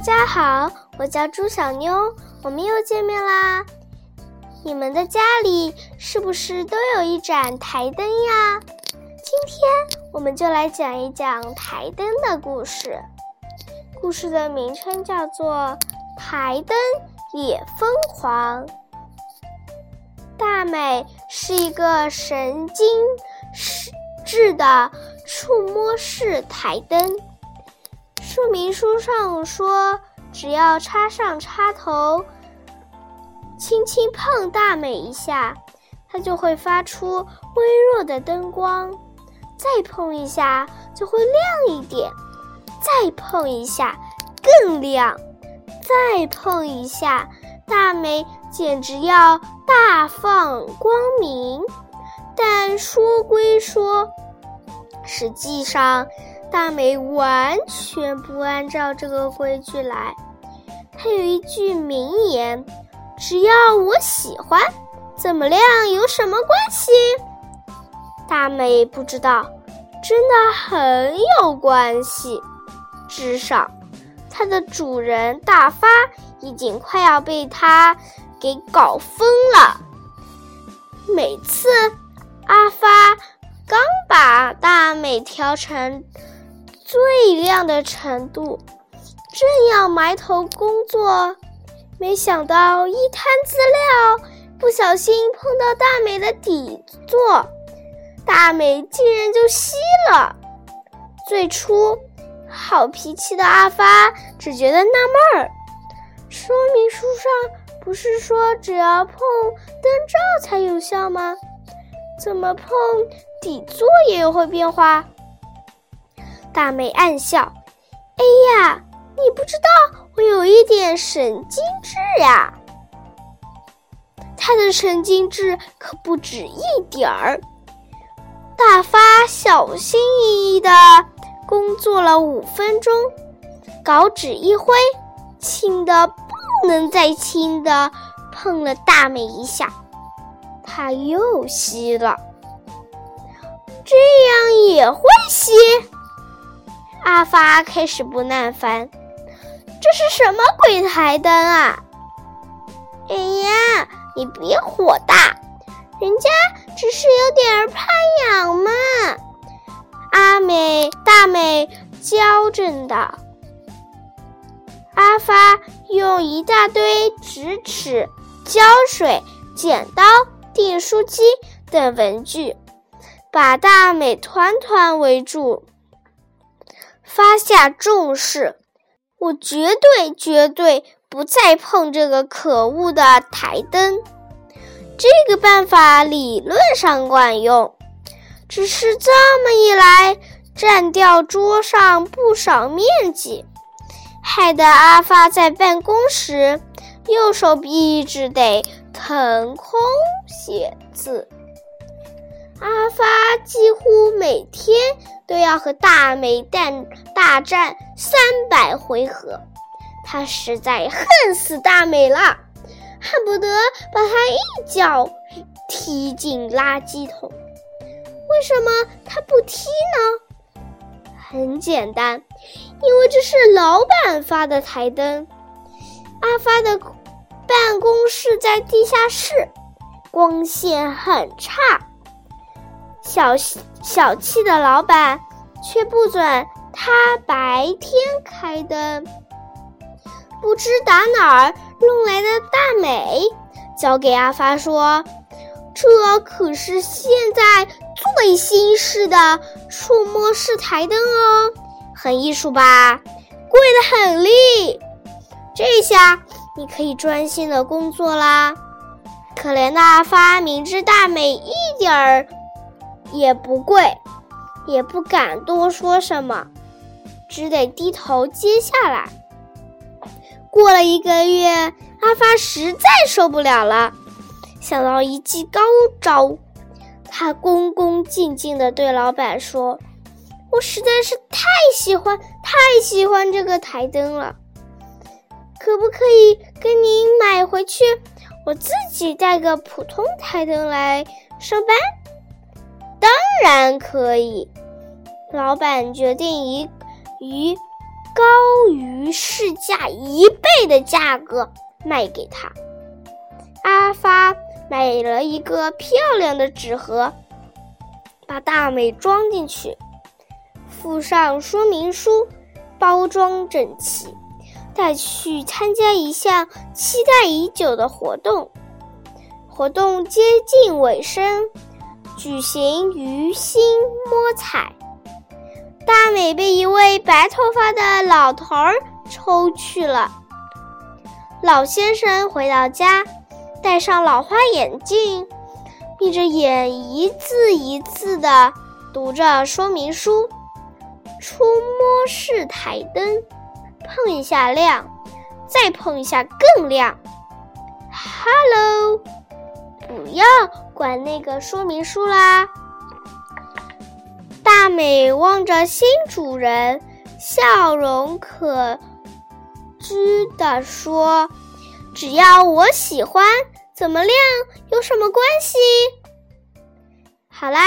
大家好，我叫朱小妞，我们又见面啦。你们的家里是不是都有一盏台灯呀？今天我们就来讲一讲台灯的故事。故事的名称叫做《台灯也疯狂》。大美是一个神经质的触摸式台灯。说明书上说，只要插上插头，轻轻碰大美一下，它就会发出微弱的灯光；再碰一下，就会亮一点；再碰一下，更亮；再碰一下，大美简直要大放光明。但说归说，实际上。大美完全不按照这个规矩来。他有一句名言：“只要我喜欢，怎么亮有什么关系？”大美不知道，真的很有关系。至少，它的主人大发已经快要被它给搞疯了。每次阿发刚把大美调成。最亮的程度，正要埋头工作，没想到一摊资料不小心碰到大美的底座，大美竟然就熄了。最初，好脾气的阿发只觉得纳闷儿：说明书上不是说只要碰灯罩才有效吗？怎么碰底座也会变化？大美暗笑：“哎呀，你不知道我有一点神经质呀！他的神经质可不止一点儿。”大发小心翼翼的工作了五分钟，稿纸一挥，轻的不能再轻的碰了大美一下，他又吸了。这样也会吸？阿发开始不耐烦：“这是什么鬼台灯啊？”“哎呀，你别火大，人家只是有点怕痒嘛。”阿美、大美娇嗔道。阿发用一大堆直尺、胶水、剪刀、订书机等文具，把大美团团围住。发下重誓，我绝对绝对不再碰这个可恶的台灯。这个办法理论上管用，只是这么一来，占掉桌上不少面积，害得阿发在办公时右手臂只得腾空写字。阿发几乎每天都要和大美蛋大战三百回合，他实在恨死大美了，恨不得把他一脚踢进垃圾桶。为什么他不踢呢？很简单，因为这是老板发的台灯。阿发的办公室在地下室，光线很差。小小气的老板却不准他白天开灯。不知打哪儿弄来的大美，交给阿发说：“这可是现在最新式的触摸式台灯哦，很艺术吧？贵的很哩！这下你可以专心的工作啦。”可怜的阿发明知大美一点儿。也不贵，也不敢多说什么，只得低头接下来。过了一个月，阿发实在受不了了，想到一计高招，他恭恭敬敬地对老板说：“我实在是太喜欢、太喜欢这个台灯了，可不可以跟您买回去？我自己带个普通台灯来上班。”当然可以。老板决定以以高于市价一倍的价格卖给他。阿发买了一个漂亮的纸盒，把大美装进去，附上说明书，包装整齐，带去参加一项期待已久的活动。活动接近尾声，举行鱼星摸彩。大美被一位白头发的老头儿抽去了。老先生回到家。戴上老花眼镜，闭着眼一字一字地读着说明书。触摸式台灯，碰一下亮，再碰一下更亮。Hello，不要管那个说明书啦。大美望着新主人，笑容可掬地说。只要我喜欢，怎么亮有什么关系？好啦，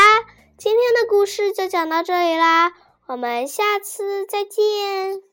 今天的故事就讲到这里啦，我们下次再见。